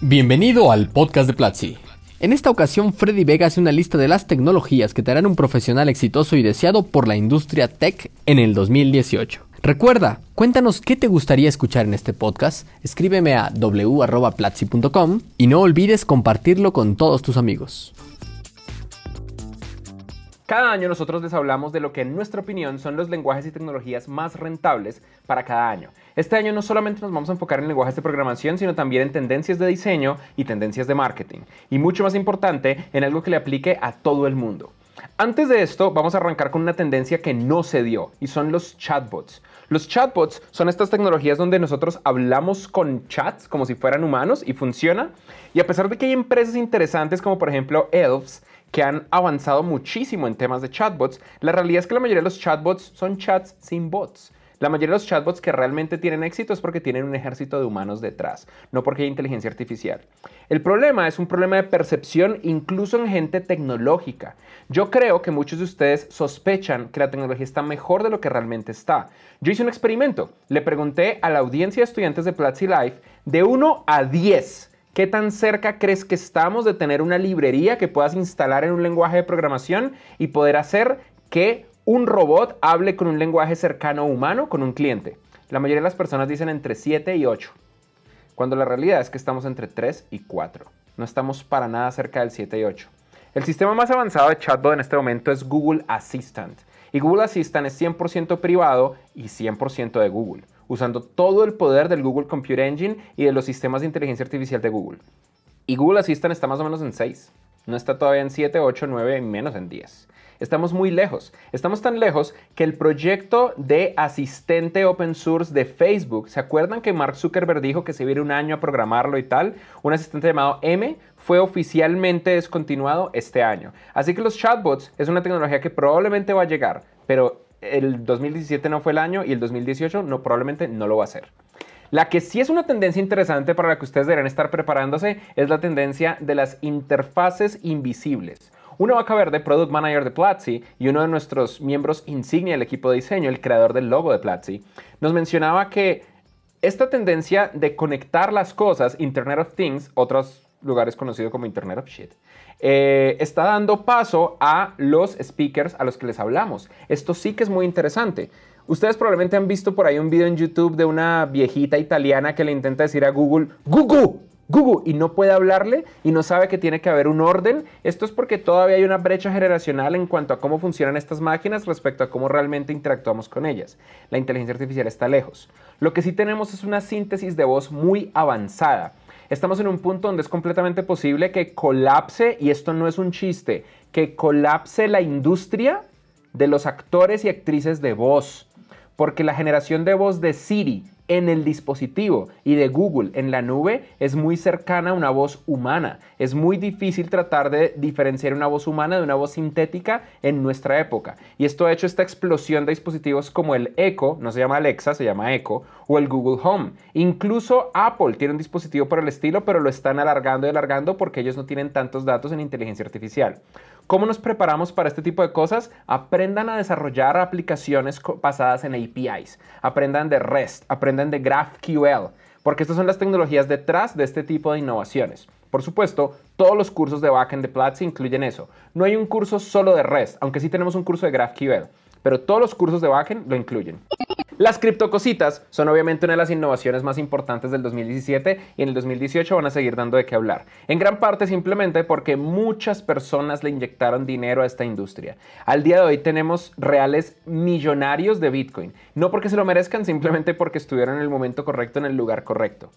Bienvenido al podcast de Platzi. En esta ocasión, Freddy Vega hace una lista de las tecnologías que te harán un profesional exitoso y deseado por la industria tech en el 2018. Recuerda, cuéntanos qué te gustaría escuchar en este podcast, escríbeme a w.platzi.com y no olvides compartirlo con todos tus amigos. Cada año nosotros les hablamos de lo que en nuestra opinión son los lenguajes y tecnologías más rentables para cada año. Este año no solamente nos vamos a enfocar en lenguajes de programación, sino también en tendencias de diseño y tendencias de marketing. Y mucho más importante, en algo que le aplique a todo el mundo. Antes de esto, vamos a arrancar con una tendencia que no se dio, y son los chatbots. Los chatbots son estas tecnologías donde nosotros hablamos con chats como si fueran humanos y funciona. Y a pesar de que hay empresas interesantes como por ejemplo Elves, que han avanzado muchísimo en temas de chatbots, la realidad es que la mayoría de los chatbots son chats sin bots. La mayoría de los chatbots que realmente tienen éxito es porque tienen un ejército de humanos detrás, no porque hay inteligencia artificial. El problema es un problema de percepción incluso en gente tecnológica. Yo creo que muchos de ustedes sospechan que la tecnología está mejor de lo que realmente está. Yo hice un experimento. Le pregunté a la audiencia de estudiantes de Platzi Life de 1 a 10 ¿Qué tan cerca crees que estamos de tener una librería que puedas instalar en un lenguaje de programación y poder hacer que un robot hable con un lenguaje cercano humano con un cliente? La mayoría de las personas dicen entre 7 y 8, cuando la realidad es que estamos entre 3 y 4. No estamos para nada cerca del 7 y 8. El sistema más avanzado de chatbot en este momento es Google Assistant. Y Google Assistant es 100% privado y 100% de Google usando todo el poder del Google Computer Engine y de los sistemas de inteligencia artificial de Google. Y Google Assistant está más o menos en 6. No está todavía en 7, 8, 9 y menos en 10. Estamos muy lejos. Estamos tan lejos que el proyecto de asistente open source de Facebook, ¿se acuerdan que Mark Zuckerberg dijo que se viera un año a programarlo y tal? Un asistente llamado M fue oficialmente descontinuado este año. Así que los chatbots es una tecnología que probablemente va a llegar, pero el 2017 no fue el año y el 2018 no, probablemente no lo va a ser. La que sí es una tendencia interesante para la que ustedes deberán estar preparándose es la tendencia de las interfaces invisibles. Una vaca verde, Product Manager de Platzi y uno de nuestros miembros insignia del equipo de diseño, el creador del logo de Platzi, nos mencionaba que esta tendencia de conectar las cosas, Internet of Things, otros lugares conocidos como Internet of Shit, eh, está dando paso a los speakers a los que les hablamos. Esto sí que es muy interesante. Ustedes probablemente han visto por ahí un video en YouTube de una viejita italiana que le intenta decir a Google, Google, Google, y no puede hablarle y no sabe que tiene que haber un orden. Esto es porque todavía hay una brecha generacional en cuanto a cómo funcionan estas máquinas respecto a cómo realmente interactuamos con ellas. La inteligencia artificial está lejos. Lo que sí tenemos es una síntesis de voz muy avanzada estamos en un punto donde es completamente posible que colapse, y esto no es un chiste, que colapse la industria de los actores y actrices de voz. Porque la generación de voz de Siri en el dispositivo y de Google en la nube es muy cercana a una voz humana. Es muy difícil tratar de diferenciar una voz humana de una voz sintética en nuestra época. Y esto ha hecho esta explosión de dispositivos como el Echo, no se llama Alexa, se llama Echo, o el Google Home. Incluso Apple tiene un dispositivo por el estilo, pero lo están alargando y alargando porque ellos no tienen tantos datos en inteligencia artificial. ¿Cómo nos preparamos para este tipo de cosas? Aprendan a desarrollar aplicaciones basadas en APIs. Aprendan de REST, aprendan de GraphQL, porque estas son las tecnologías detrás de este tipo de innovaciones. Por supuesto, todos los cursos de backend de Platzi incluyen eso. No hay un curso solo de REST, aunque sí tenemos un curso de GraphQL, pero todos los cursos de backend lo incluyen. Las criptocositas son obviamente una de las innovaciones más importantes del 2017 y en el 2018 van a seguir dando de qué hablar. En gran parte simplemente porque muchas personas le inyectaron dinero a esta industria. Al día de hoy tenemos reales millonarios de Bitcoin. No porque se lo merezcan, simplemente porque estuvieron en el momento correcto, en el lugar correcto.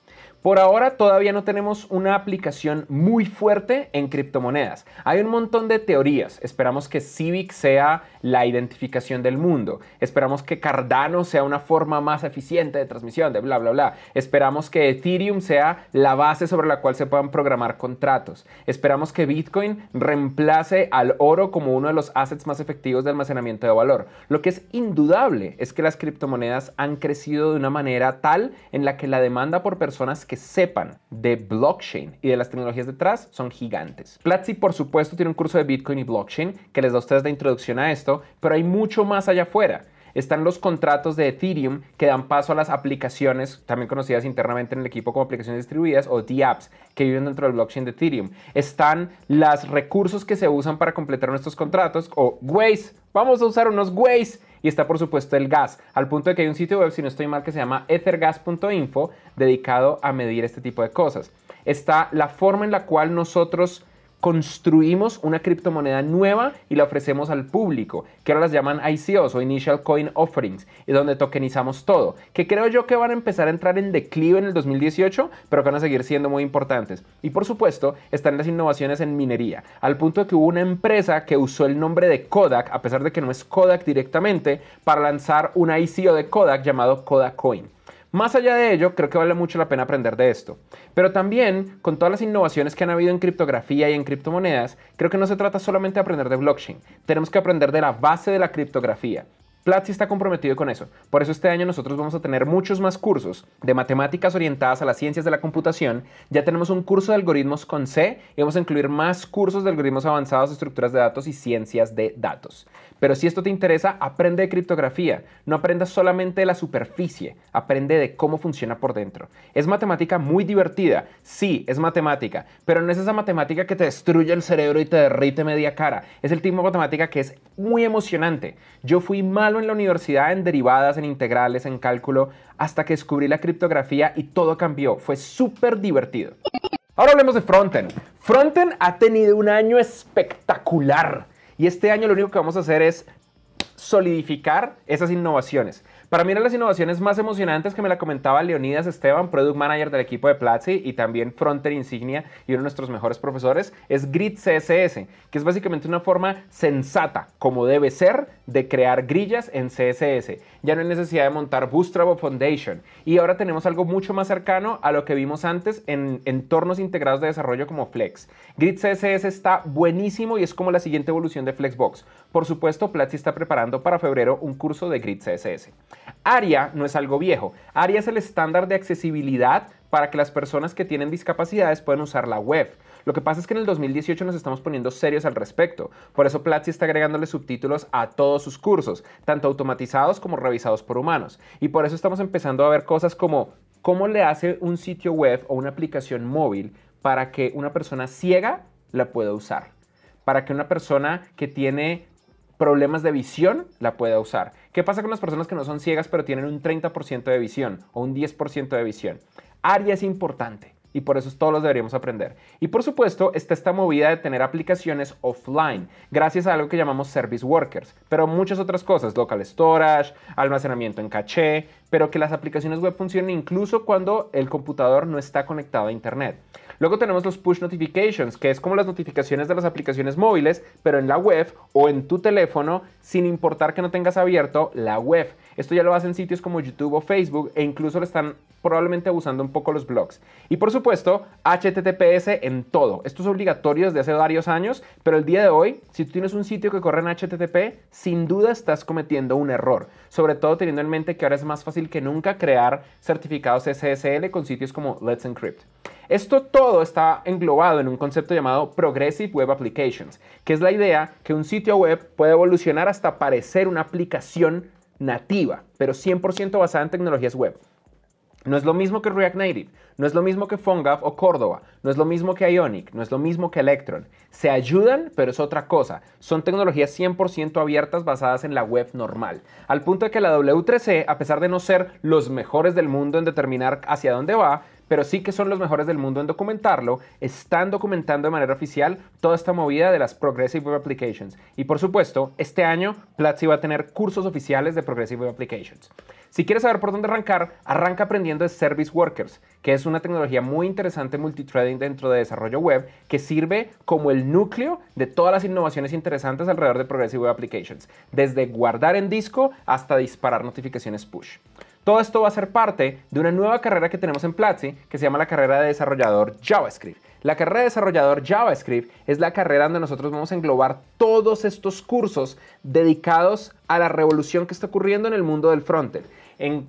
Por ahora todavía no tenemos una aplicación muy fuerte en criptomonedas. Hay un montón de teorías. Esperamos que Civic sea la identificación del mundo. Esperamos que Cardano sea una forma más eficiente de transmisión, de bla, bla, bla. Esperamos que Ethereum sea la base sobre la cual se puedan programar contratos. Esperamos que Bitcoin reemplace al oro como uno de los assets más efectivos de almacenamiento de valor. Lo que es indudable es que las criptomonedas han crecido de una manera tal en la que la demanda por personas sepan de blockchain y de las tecnologías detrás son gigantes. Platzi, por supuesto, tiene un curso de Bitcoin y blockchain que les da a ustedes la introducción a esto, pero hay mucho más allá afuera. están los contratos de Ethereum que dan paso a las aplicaciones, también conocidas internamente en el equipo como aplicaciones distribuidas o DApps, que viven dentro del blockchain de Ethereum. Están los recursos que se usan para completar nuestros contratos o Waze. Vamos a usar unos Waze. Y está por supuesto el gas, al punto de que hay un sitio web, si no estoy mal, que se llama ethergas.info, dedicado a medir este tipo de cosas. Está la forma en la cual nosotros construimos una criptomoneda nueva y la ofrecemos al público, que ahora las llaman ICOs o Initial Coin Offerings, y donde tokenizamos todo, que creo yo que van a empezar a entrar en declive en el 2018, pero que van a seguir siendo muy importantes. Y por supuesto, están las innovaciones en minería, al punto de que hubo una empresa que usó el nombre de Kodak, a pesar de que no es Kodak directamente, para lanzar una ICO de Kodak llamado Kodak Coin. Más allá de ello, creo que vale mucho la pena aprender de esto. Pero también, con todas las innovaciones que han habido en criptografía y en criptomonedas, creo que no se trata solamente de aprender de blockchain. Tenemos que aprender de la base de la criptografía. Platzi está comprometido con eso. Por eso este año nosotros vamos a tener muchos más cursos de matemáticas orientadas a las ciencias de la computación. Ya tenemos un curso de algoritmos con C y vamos a incluir más cursos de algoritmos avanzados, estructuras de datos y ciencias de datos. Pero si esto te interesa, aprende de criptografía. No aprendas solamente de la superficie, aprende de cómo funciona por dentro. Es matemática muy divertida, sí, es matemática, pero no es esa matemática que te destruye el cerebro y te derrite media cara. Es el tipo de matemática que es muy emocionante. Yo fui mal en la universidad en derivadas, en integrales, en cálculo, hasta que descubrí la criptografía y todo cambió. Fue súper divertido. Ahora hablemos de Frontend. Frontend ha tenido un año espectacular. Y este año lo único que vamos a hacer es solidificar esas innovaciones. Para mí eran las innovaciones más emocionantes que me la comentaba Leonidas Esteban, Product Manager del equipo de Platzi y también Fronter Insignia y uno de nuestros mejores profesores, es Grid CSS, que es básicamente una forma sensata, como debe ser, de crear grillas en CSS. Ya no hay necesidad de montar Bootstrap o Foundation. Y ahora tenemos algo mucho más cercano a lo que vimos antes en entornos integrados de desarrollo como Flex. Grid CSS está buenísimo y es como la siguiente evolución de Flexbox. Por supuesto, Platzi está preparando para febrero un curso de Grid CSS. ARIA no es algo viejo. ARIA es el estándar de accesibilidad para que las personas que tienen discapacidades puedan usar la web. Lo que pasa es que en el 2018 nos estamos poniendo serios al respecto. Por eso Platzi está agregándole subtítulos a todos sus cursos, tanto automatizados como revisados por humanos. Y por eso estamos empezando a ver cosas como cómo le hace un sitio web o una aplicación móvil para que una persona ciega la pueda usar. Para que una persona que tiene problemas de visión la pueda usar. ¿Qué pasa con las personas que no son ciegas pero tienen un 30% de visión o un 10% de visión? ARIA es importante y por eso todos los deberíamos aprender. Y por supuesto está esta movida de tener aplicaciones offline, gracias a algo que llamamos Service Workers, pero muchas otras cosas, local storage, almacenamiento en caché, pero que las aplicaciones web funcionen incluso cuando el computador no está conectado a Internet. Luego tenemos los push notifications, que es como las notificaciones de las aplicaciones móviles, pero en la web o en tu teléfono, sin importar que no tengas abierto la web. Esto ya lo hacen sitios como YouTube o Facebook e incluso lo están probablemente abusando un poco los blogs. Y por supuesto, HTTPS en todo. Esto es obligatorio desde hace varios años, pero el día de hoy, si tú tienes un sitio que corre en HTTP, sin duda estás cometiendo un error. Sobre todo teniendo en mente que ahora es más fácil que nunca crear certificados SSL con sitios como Let's Encrypt. Esto todo está englobado en un concepto llamado Progressive Web Applications, que es la idea que un sitio web puede evolucionar hasta parecer una aplicación nativa, pero 100% basada en tecnologías web. No es lo mismo que React Native, no es lo mismo que PhoneGap o Cordova, no es lo mismo que Ionic, no es lo mismo que Electron. Se ayudan, pero es otra cosa. Son tecnologías 100% abiertas basadas en la web normal. Al punto de que la W3C, a pesar de no ser los mejores del mundo en determinar hacia dónde va, pero sí que son los mejores del mundo en documentarlo, están documentando de manera oficial toda esta movida de las Progressive Web Applications. Y por supuesto, este año Platzi va a tener cursos oficiales de Progressive Web Applications. Si quieres saber por dónde arrancar, arranca aprendiendo de Service Workers, que es una tecnología muy interesante multithreading dentro de desarrollo web que sirve como el núcleo de todas las innovaciones interesantes alrededor de Progressive Web Applications, desde guardar en disco hasta disparar notificaciones push. Todo esto va a ser parte de una nueva carrera que tenemos en Platzi que se llama la carrera de desarrollador JavaScript. La carrera de desarrollador JavaScript es la carrera donde nosotros vamos a englobar todos estos cursos dedicados a la revolución que está ocurriendo en el mundo del frontend.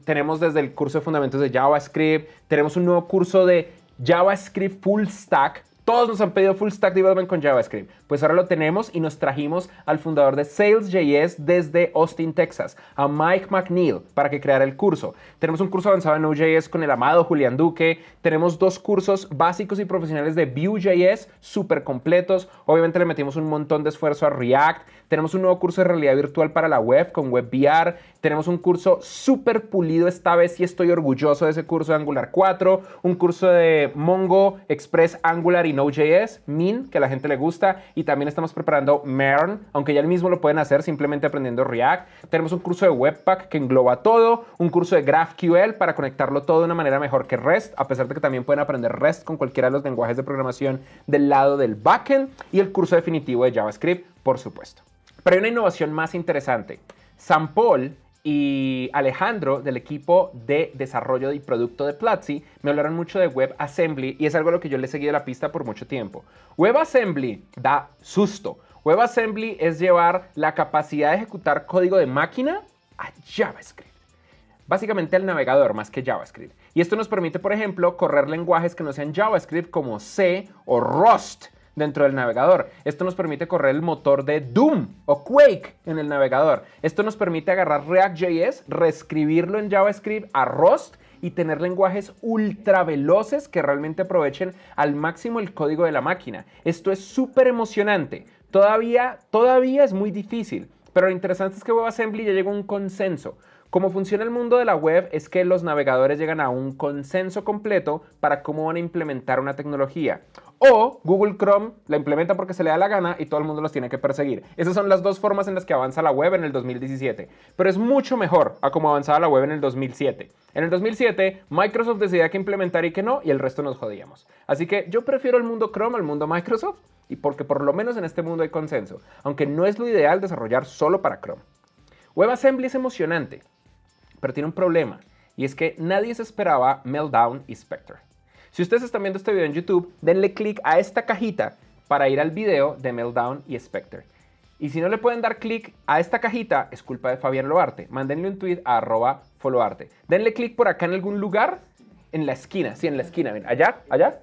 tenemos desde el curso de fundamentos de JavaScript, tenemos un nuevo curso de JavaScript Full Stack Todos nos han pedido full stack development con JavaScript. Pues ahora lo tenemos y nos trajimos al fundador de Sales.js desde Austin, Texas, a Mike McNeil, para que creara el curso. Tenemos un curso avanzado en Node.js con el amado Julián Duque. Tenemos dos cursos básicos y profesionales de Vue.js súper completos. Obviamente le metimos un montón de esfuerzo a React. Tenemos un nuevo curso de realidad virtual para la web con WebVR. Tenemos un curso súper pulido esta vez y estoy orgulloso de ese curso de Angular 4. Un curso de Mongo, Express, Angular y Node.js, Min, que a la gente le gusta, y también estamos preparando MERN, aunque ya el mismo lo pueden hacer simplemente aprendiendo React. Tenemos un curso de Webpack que engloba todo, un curso de GraphQL para conectarlo todo de una manera mejor que REST, a pesar de que también pueden aprender REST con cualquiera de los lenguajes de programación del lado del backend, y el curso definitivo de JavaScript, por supuesto. Pero hay una innovación más interesante. San Paul y Alejandro del equipo de desarrollo y producto de Platzi me hablaron mucho de WebAssembly y es algo a lo que yo le he seguido la pista por mucho tiempo. WebAssembly da susto. WebAssembly es llevar la capacidad de ejecutar código de máquina a JavaScript. Básicamente al navegador más que JavaScript. Y esto nos permite, por ejemplo, correr lenguajes que no sean JavaScript como C o Rust dentro del navegador. Esto nos permite correr el motor de Doom o Quake en el navegador. Esto nos permite agarrar React.js, reescribirlo en JavaScript a Rust y tener lenguajes ultra veloces que realmente aprovechen al máximo el código de la máquina. Esto es súper emocionante. Todavía, todavía es muy difícil, pero lo interesante es que WebAssembly ya llegó a un consenso. Cómo funciona el mundo de la web es que los navegadores llegan a un consenso completo para cómo van a implementar una tecnología. O Google Chrome la implementa porque se le da la gana y todo el mundo los tiene que perseguir. Esas son las dos formas en las que avanza la web en el 2017. Pero es mucho mejor a cómo avanzaba la web en el 2007. En el 2007, Microsoft decidía que implementar y que no, y el resto nos jodíamos. Así que yo prefiero el mundo Chrome al mundo Microsoft, y porque por lo menos en este mundo hay consenso, aunque no es lo ideal desarrollar solo para Chrome. WebAssembly es emocionante, pero tiene un problema, y es que nadie se esperaba Meltdown y Spectre. Si ustedes están viendo este video en YouTube, denle clic a esta cajita para ir al video de Meltdown y Spectre. Y si no le pueden dar clic a esta cajita, es culpa de Fabián Loarte. Mándenle un tweet a arroba followarte. Denle clic por acá en algún lugar, en la esquina, sí, en la esquina, ven, allá, allá.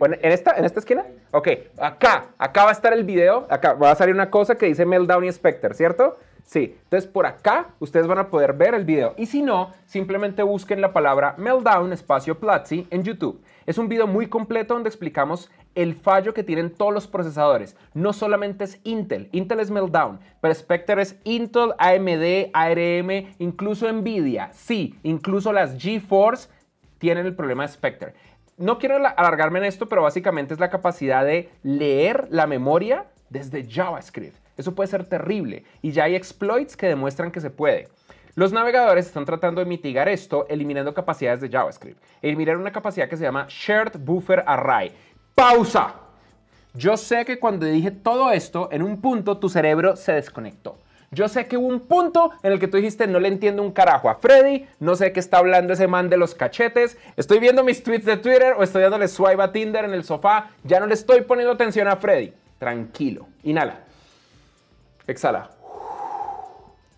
¿En esta, en esta esquina? Ok, acá, acá va a estar el video, acá va a salir una cosa que dice Meltdown y Spectre, ¿cierto? Sí, entonces por acá ustedes van a poder ver el video. Y si no, simplemente busquen la palabra Meltdown espacio Platzi en YouTube. Es un video muy completo donde explicamos el fallo que tienen todos los procesadores. No solamente es Intel, Intel es Meltdown, pero Spectre es Intel, AMD, ARM, incluso Nvidia. Sí, incluso las GeForce tienen el problema de Spectre. No quiero alargarme en esto, pero básicamente es la capacidad de leer la memoria desde JavaScript. Eso puede ser terrible y ya hay exploits que demuestran que se puede. Los navegadores están tratando de mitigar esto eliminando capacidades de JavaScript. Eliminar una capacidad que se llama Shared Buffer Array. ¡Pausa! Yo sé que cuando dije todo esto, en un punto tu cerebro se desconectó. Yo sé que hubo un punto en el que tú dijiste, no le entiendo un carajo a Freddy, no sé qué está hablando ese man de los cachetes, estoy viendo mis tweets de Twitter o estoy dándole swipe a Tinder en el sofá, ya no le estoy poniendo atención a Freddy. Tranquilo, inhala. Exhala.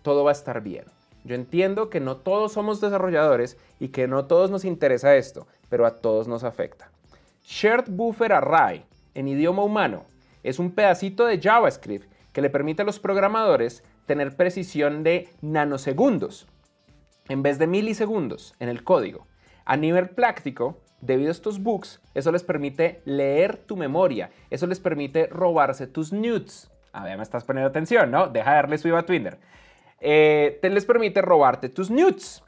Todo va a estar bien. Yo entiendo que no todos somos desarrolladores y que no todos nos interesa esto, pero a todos nos afecta. Shared Buffer Array, en idioma humano, es un pedacito de JavaScript que le permite a los programadores tener precisión de nanosegundos en vez de milisegundos en el código. A nivel práctico, debido a estos bugs, eso les permite leer tu memoria, eso les permite robarse tus nudes. A ver, me estás poniendo atención, ¿no? Deja de darle swipe a Twitter. Eh, te les permite robarte tus nudes.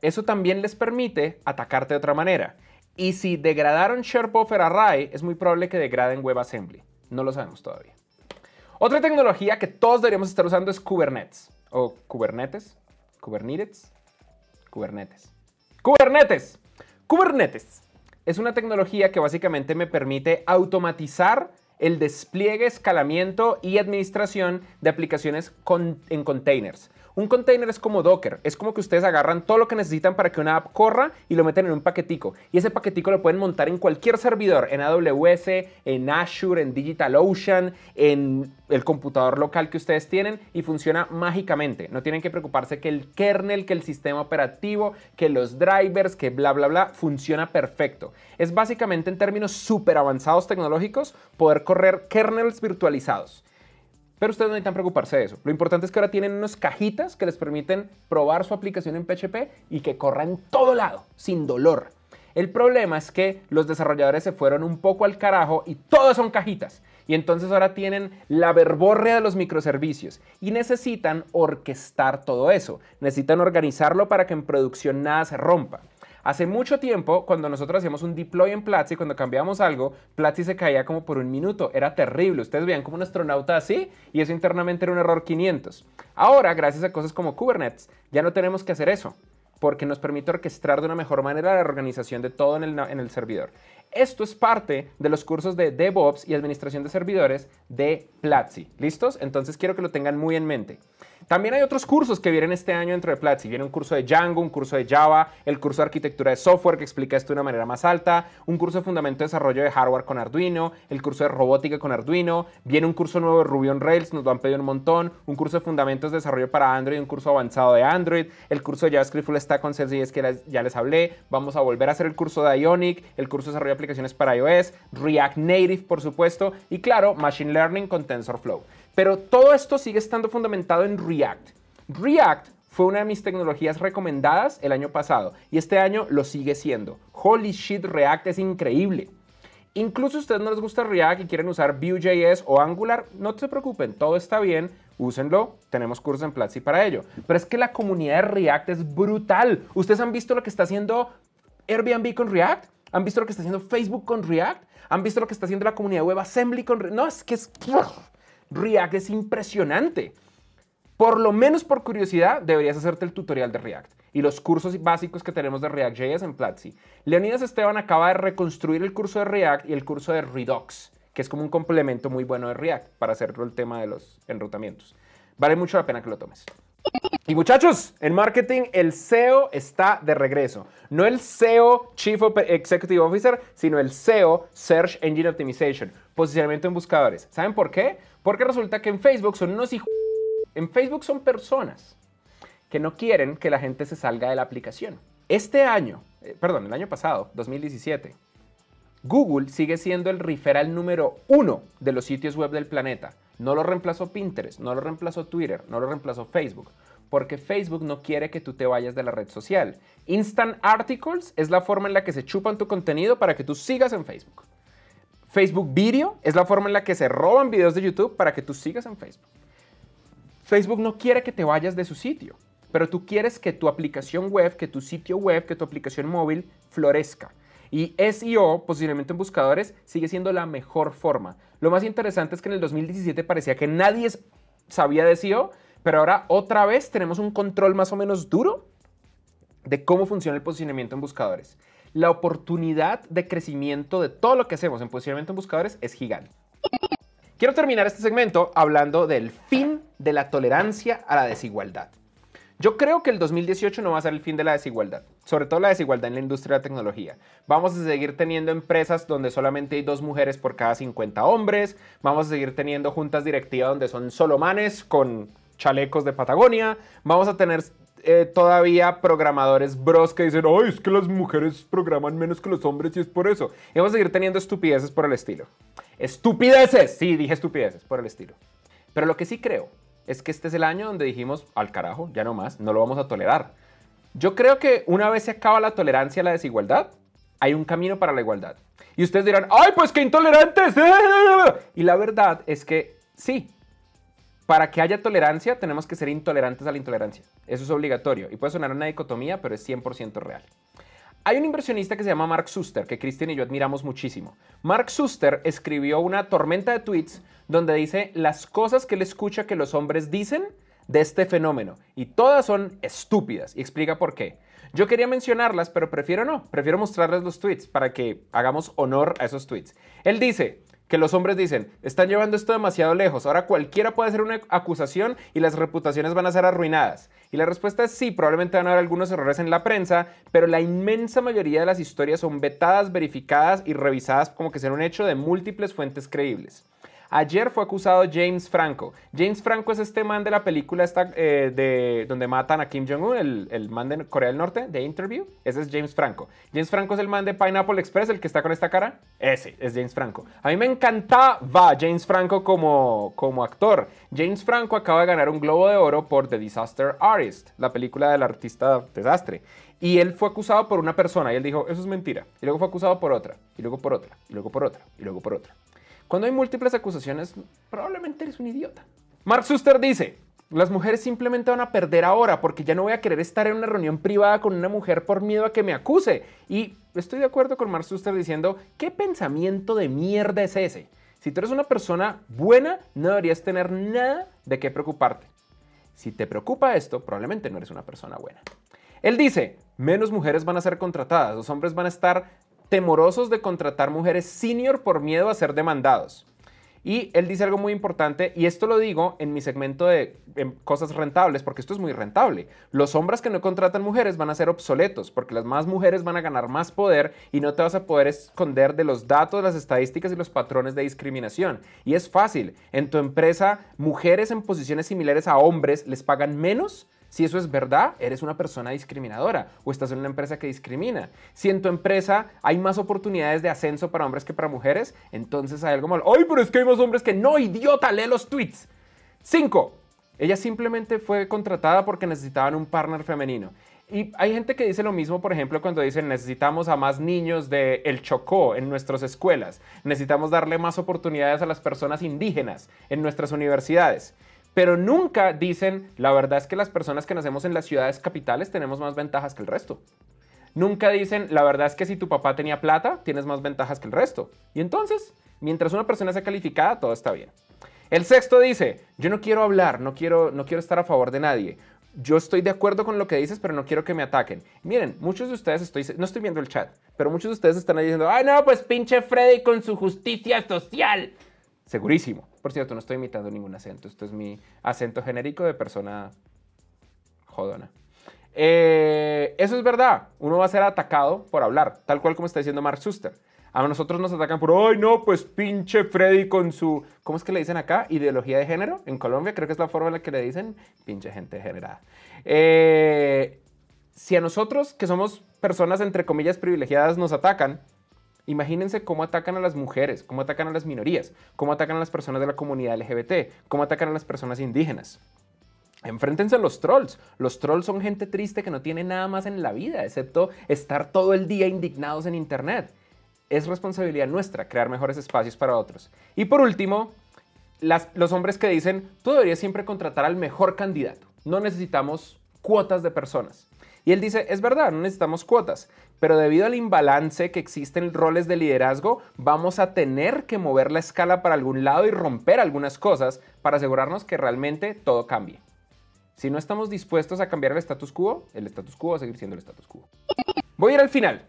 Eso también les permite atacarte de otra manera. Y si degradaron ShareBuffer Array, es muy probable que degraden WebAssembly. No lo sabemos todavía. Otra tecnología que todos deberíamos estar usando es Kubernetes. O Kubernetes. Kubernetes. Kubernetes. Kubernetes. Kubernetes. Es una tecnología que básicamente me permite automatizar el despliegue, escalamiento y administración de aplicaciones en containers. Un container es como Docker, es como que ustedes agarran todo lo que necesitan para que una app corra y lo meten en un paquetico. Y ese paquetico lo pueden montar en cualquier servidor, en AWS, en Azure, en DigitalOcean, en el computador local que ustedes tienen y funciona mágicamente. No tienen que preocuparse que el kernel, que el sistema operativo, que los drivers, que bla, bla, bla, funciona perfecto. Es básicamente en términos súper avanzados tecnológicos poder correr kernels virtualizados. Pero ustedes no necesitan preocuparse de eso. Lo importante es que ahora tienen unas cajitas que les permiten probar su aplicación en PHP y que corra en todo lado, sin dolor. El problema es que los desarrolladores se fueron un poco al carajo y todas son cajitas. Y entonces ahora tienen la verborrea de los microservicios y necesitan orquestar todo eso. Necesitan organizarlo para que en producción nada se rompa. Hace mucho tiempo, cuando nosotros hacíamos un deploy en Platzi, cuando cambiábamos algo, Platzi se caía como por un minuto. Era terrible. Ustedes veían como un astronauta así y eso internamente era un error 500. Ahora, gracias a cosas como Kubernetes, ya no tenemos que hacer eso porque nos permite orquestar de una mejor manera la organización de todo en el, servidor. Esto es parte de los cursos de DevOps y Administración de Servidores de Platzi. ¿Listos? Entonces quiero que lo tengan muy en mente. También hay otros cursos que vienen este año dentro de Platzi. Viene un curso de Django, un curso de Java, el curso de arquitectura de software que explica esto de una manera más alta, un curso de fundamento de desarrollo de hardware con Arduino, el curso de robótica con Arduino, viene un curso nuevo de Ruby on Rails, nos lo han pedido un montón, un curso de fundamentos de desarrollo para Android, un curso avanzado de Android, el curso de JavaScript Full Stack con CSS que ya les hablé, vamos a volver a hacer el curso de Ionic, el curso de desarrollo de aplicaciones para iOS, React Native, por supuesto, y claro, Machine Learning con TensorFlow. Pero todo esto sigue estando fundamentado en React. React fue una de mis tecnologías recomendadas el año pasado y este año lo sigue siendo. Holy shit, React es increíble. Incluso si ustedes no les gusta React y quieren usar Vue.js o Angular, no se preocupen, todo está bien, úsenlo, tenemos cursos en Platzi para ello. Pero es que la comunidad de React es brutal. ¿Ustedes han visto lo que está haciendo Airbnb con React? ¿Han visto lo que está haciendo Facebook con React? ¿Han visto lo que está haciendo la comunidad WebAssembly con React? No, es que es... React es impresionante. Por lo menos por curiosidad, deberías hacerte el tutorial de React y los cursos básicos que tenemos de React.js en Platzi. Leonidas Esteban acaba de reconstruir el curso de React y el curso de Redux, que es como un complemento muy bueno de React para hacer el tema de los enrutamientos. Vale mucho la pena que lo tomes. Y muchachos, en marketing el SEO está de regreso. No el SEO, Chief Executive Officer, sino el SEO, Search Engine Optimization, posicionamiento en buscadores. ¿Saben por qué? Porque resulta que en Facebook son unos hijos... En Facebook son personas que no quieren que la gente se salga de la aplicación. Este año, eh, perdón, el año pasado, 2017, Google sigue siendo el referral número uno de los sitios web del planeta. No lo reemplazó Pinterest, no lo reemplazó Twitter, no lo reemplazó Facebook, porque Facebook no quiere que tú te vayas de la red social. Instant Articles es la forma en la que se chupan tu contenido para que tú sigas en Facebook. Facebook Video es la forma en la que se roban videos de YouTube para que tú sigas en Facebook. Facebook no quiere que te vayas de su sitio, pero tú quieres que tu aplicación web, que tu sitio web, que tu aplicación móvil florezca. Y SEO, posiblemente en buscadores, sigue siendo la mejor forma. Lo más interesante es que en el 2017 parecía que nadie sabía de SEO, pero ahora otra vez tenemos un control más o menos duro de cómo funciona el posicionamiento en buscadores. La oportunidad de crecimiento de todo lo que hacemos en posicionamiento en buscadores es gigante. Quiero terminar este segmento hablando del fin de la tolerancia a la desigualdad. Yo creo que el 2018 no va a ser el fin de la desigualdad, sobre todo la desigualdad en la industria de la tecnología. Vamos a seguir teniendo empresas donde solamente hay dos mujeres por cada 50 hombres, vamos a seguir teniendo juntas directivas donde son solo manes con chalecos de Patagonia, vamos a tener eh, todavía programadores bros que dicen, ay, es que las mujeres programan menos que los hombres y es por eso. Y vamos a seguir teniendo estupideces por el estilo. Estupideces, sí, dije estupideces por el estilo. Pero lo que sí creo es que este es el año donde dijimos, al carajo, ya no más, no lo vamos a tolerar. Yo creo que una vez se acaba la tolerancia a la desigualdad, hay un camino para la igualdad. Y ustedes dirán, ¡ay, pues qué intolerantes! Y la verdad es que sí, para que haya tolerancia tenemos que ser intolerantes a la intolerancia. Eso es obligatorio. Y puede sonar una dicotomía, pero es 100% real. Hay un inversionista que se llama Mark Suster, que Cristian y yo admiramos muchísimo. Mark Suster escribió una tormenta de tweets donde dice las cosas que él escucha que los hombres dicen de este fenómeno. Y todas son estúpidas. Y explica por qué. Yo quería mencionarlas, pero prefiero no. Prefiero mostrarles los tweets para que hagamos honor a esos tweets. Él dice que los hombres dicen, están llevando esto demasiado lejos, ahora cualquiera puede hacer una acusación y las reputaciones van a ser arruinadas. Y la respuesta es sí, probablemente van a haber algunos errores en la prensa, pero la inmensa mayoría de las historias son vetadas, verificadas y revisadas como que sean un hecho de múltiples fuentes creíbles. Ayer fue acusado James Franco. James Franco es este man de la película esta, eh, de, donde matan a Kim Jong-un, el, el, man de Corea del Norte, de Interview. Ese es James Franco. James Franco es el man de Pineapple Express, el que está con esta cara. Ese es James Franco. A mí me encantaba James Franco como, como actor. James Franco acaba de ganar un Globo de Oro por The Disaster Artist, la película del artista desastre. Y él fue acusado por una persona y él dijo, eso es mentira. Y luego fue acusado por otra, y luego por otra, y luego por otra, y luego por otra. Cuando hay múltiples acusaciones, probablemente eres un idiota. Mark Suster dice, las mujeres simplemente van a perder ahora porque ya no voy a querer estar en una reunión privada con una mujer por miedo a que me acuse. Y estoy de acuerdo con Mark Suster diciendo, ¿qué pensamiento de mierda es ese? Si tú eres una persona buena, no deberías tener nada de qué preocuparte. Si te preocupa esto, probablemente no eres una persona buena. Él dice, menos mujeres van a ser contratadas, los hombres van a estar temorosos de contratar mujeres senior por miedo a ser demandados. Y él dice algo muy importante, y esto lo digo en mi segmento de cosas rentables, porque esto es muy rentable. Los hombres que no contratan mujeres van a ser obsoletos, porque las más mujeres van a ganar más poder y no te vas a poder esconder de los datos, las estadísticas y los patrones de discriminación. Y es fácil, en tu empresa, mujeres en posiciones similares a hombres les pagan menos si eso es verdad, eres una persona discriminadora o estás en una empresa que discrimina. Si en tu empresa hay más oportunidades de ascenso para hombres que para mujeres, entonces hay algo malo. ¡Ay, pero es que hay más hombres que no, idiota! Lee los tweets. 5. Ella simplemente fue contratada porque necesitaban un partner femenino. Y hay gente que dice lo mismo, por ejemplo, cuando dicen necesitamos a más niños de El Chocó en nuestras escuelas, necesitamos darle más oportunidades a las personas indígenas en nuestras universidades pero nunca dicen, la verdad es que las personas que nacemos en las ciudades capitales tenemos más ventajas que el resto. Nunca dicen, la verdad es que si tu papá tenía plata, tienes más ventajas que el resto. Y entonces, mientras una persona sea calificada, todo está bien. El sexto dice, yo no quiero hablar, no quiero, no quiero estar a favor de nadie. Yo estoy de acuerdo con lo que dices, pero no quiero que me ataquen. Miren, muchos de ustedes, estoy, no estoy viendo el chat, pero muchos de ustedes están ahí diciendo, ay no, pues pinche Freddy con su justicia social. Segurísimo. Por cierto, no estoy imitando ningún acento. Esto es mi acento genérico de persona jodona. Eh, eso es verdad. Uno va a ser atacado por hablar, tal cual como está diciendo Mark Suster. A nosotros nos atacan por, ay, no, pues pinche Freddy con su, ¿cómo es que le dicen acá? Ideología de género. En Colombia creo que es la forma en la que le dicen, pinche gente degenerada. Eh, si a nosotros, que somos personas entre comillas privilegiadas, nos atacan, Imagínense cómo atacan a las mujeres, cómo atacan a las minorías, cómo atacan a las personas de la comunidad LGBT, cómo atacan a las personas indígenas. Enfréntense a los trolls. Los trolls son gente triste que no tiene nada más en la vida, excepto estar todo el día indignados en Internet. Es responsabilidad nuestra crear mejores espacios para otros. Y por último, los hombres que dicen, tú deberías siempre contratar al mejor candidato. No necesitamos cuotas de personas. Y él dice, es verdad, no necesitamos cuotas, pero debido al imbalance que existen roles de liderazgo, vamos a tener que mover la escala para algún lado y romper algunas cosas para asegurarnos que realmente todo cambie. Si no estamos dispuestos a cambiar el status quo, el status quo va a seguir siendo el status quo. Voy a ir al final.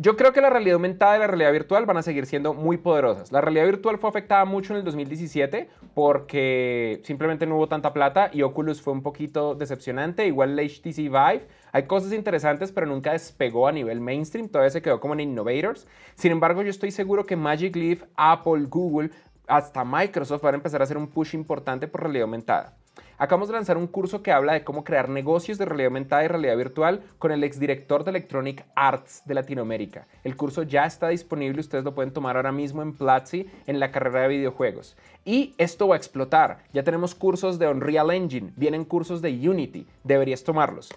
Yo creo que la realidad aumentada y la realidad virtual van a seguir siendo muy poderosas. La realidad virtual fue afectada mucho en el 2017 porque simplemente no hubo tanta plata y Oculus fue un poquito decepcionante. Igual el HTC Vive. Hay cosas interesantes, pero nunca despegó a nivel mainstream. Todavía se quedó como en Innovators. Sin embargo, yo estoy seguro que Magic Leap, Apple, Google, hasta Microsoft van a empezar a hacer un push importante por realidad aumentada. Acabamos de lanzar un curso que habla de cómo crear negocios de realidad aumentada y realidad virtual con el exdirector de Electronic Arts de Latinoamérica. El curso ya está disponible, ustedes lo pueden tomar ahora mismo en Platzi en la carrera de videojuegos. Y esto va a explotar. Ya tenemos cursos de Unreal Engine, vienen cursos de Unity, deberías tomarlos.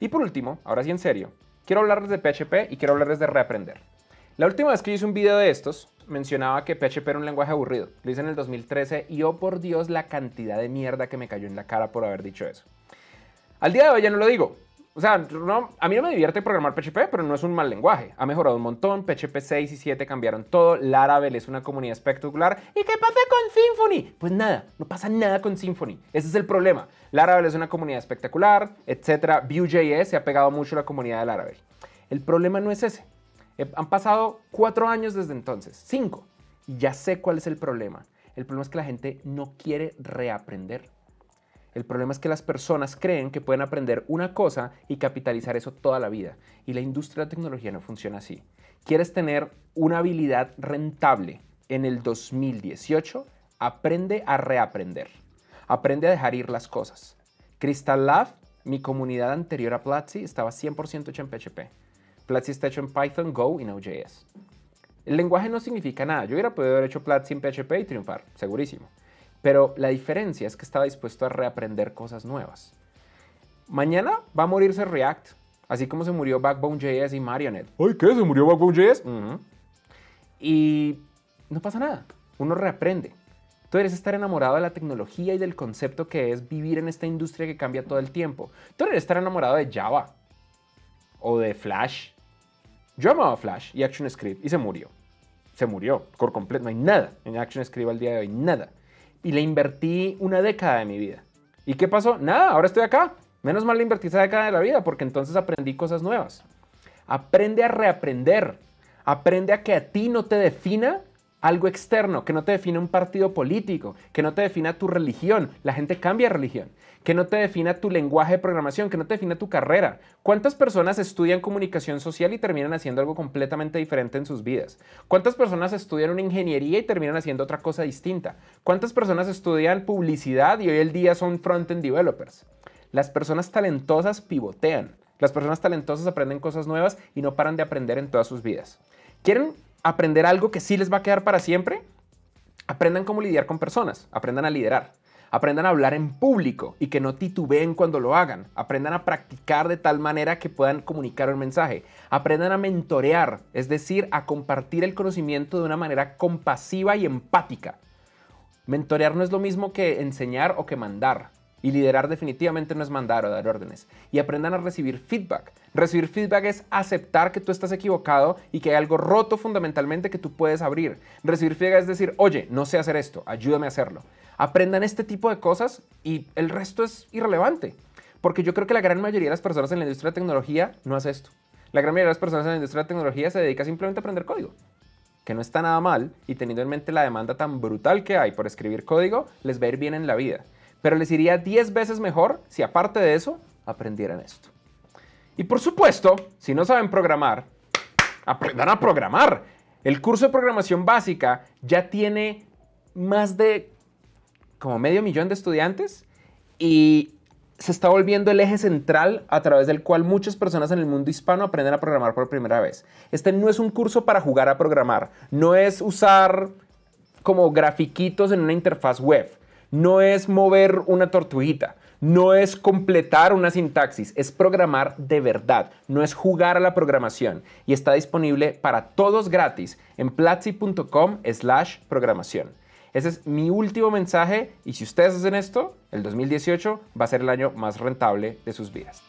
Y por último, ahora sí en serio, quiero hablarles de PHP y quiero hablarles de reaprender. La última vez que hice un video de estos, mencionaba que PHP era un lenguaje aburrido. Lo hice en el 2013 y oh por Dios la cantidad de mierda que me cayó en la cara por haber dicho eso. Al día de hoy ya no lo digo. O sea, a mí no me divierte programar PHP, pero no es un mal lenguaje. Ha mejorado un montón. PHP 6 y 7 cambiaron todo. Laravel es una comunidad espectacular. ¿Y qué pasa con Symfony? Pues nada, no pasa nada con Symfony. Ese es el problema. Laravel es una comunidad espectacular, etc. Vue.js se ha pegado mucho a la comunidad de Laravel. El problema no es ese. Eh, han pasado cuatro años desde entonces, cinco. Y ya sé cuál es el problema. El problema es que la gente no quiere reaprender. El problema es que las personas creen que pueden aprender una cosa y capitalizar eso toda la vida. Y la industria de la tecnología no funciona así. ¿Quieres tener una habilidad rentable en el 2018? Aprende a reaprender. Aprende a dejar ir las cosas. Crystal Lab, mi comunidad anterior a Platzi, estaba 100% hecha en PHP. Platzi está hecho en Python, Go y Node.js. El lenguaje no significa nada. Yo hubiera podido haber hecho Platzi en PHP y triunfar, segurísimo. Pero la diferencia es que estaba dispuesto a reaprender cosas nuevas. Mañana va a morirse React, así como se murió Backbone.js y Marionette. ¿Ay qué? ¿Se murió Backbone.js? Y no pasa nada, uno reaprende. Tú eres estar enamorado de la tecnología y del concepto que es vivir en esta industria que cambia todo el tiempo. Tú eres estar enamorado de Java o de Flash. Yo amaba Flash y ActionScript y se murió. Se murió por completo. No hay nada en ActionScript al día de hoy, nada y le invertí una década de mi vida. ¿Y qué pasó? Nada, ahora estoy acá. Menos mal le invertí esa década de la vida porque entonces aprendí cosas nuevas. Aprende a reaprender. Aprende a que a ti no te defina algo externo, que no te defina un partido político, que no te defina tu religión. La gente cambia religión que no te defina tu lenguaje de programación, que no te defina tu carrera. ¿Cuántas personas estudian comunicación social y terminan haciendo algo completamente diferente en sus vidas? ¿Cuántas personas estudian una ingeniería y terminan haciendo otra cosa distinta? ¿Cuántas personas estudian publicidad y hoy el día son front-end developers? Las personas talentosas pivotean. Las personas talentosas aprenden cosas nuevas y no paran de aprender en todas sus vidas. ¿Quieren aprender algo que sí les va a quedar para siempre? Aprendan cómo lidiar con personas, aprendan a liderar. Aprendan a hablar en público y que no titubeen cuando lo hagan. Aprendan a practicar de tal manera que puedan comunicar un mensaje. Aprendan a mentorear, es decir, a compartir el conocimiento de una manera compasiva y empática. Mentorear no es lo mismo que enseñar o que mandar. Y liderar definitivamente no es mandar o dar órdenes. Y aprendan a recibir feedback. Recibir feedback es aceptar que tú estás equivocado y que hay algo roto fundamentalmente que tú puedes abrir. Recibir feedback es decir, oye, no sé hacer esto, ayúdame a hacerlo. Aprendan este tipo de cosas y el resto es irrelevante. Porque yo creo que la gran mayoría de las personas en la industria de tecnología no hace esto. La gran mayoría de las personas en la industria de tecnología se dedica simplemente a aprender código. Que no está nada mal y teniendo en mente la demanda tan brutal que hay por escribir código, les va a ir bien en la vida. Pero les iría 10 veces mejor si aparte de eso aprendieran esto. Y por supuesto, si no saben programar, aprendan a programar. El curso de programación básica ya tiene más de como medio millón de estudiantes y se está volviendo el eje central a través del cual muchas personas en el mundo hispano aprenden a programar por primera vez. Este no es un curso para jugar a programar, no es usar como grafiquitos en una interfaz web, no es mover una tortuguita, no es completar una sintaxis, es programar de verdad, no es jugar a la programación y está disponible para todos gratis en platzi.com slash programación. Ese es mi último mensaje y si ustedes hacen esto, el 2018 va a ser el año más rentable de sus vidas.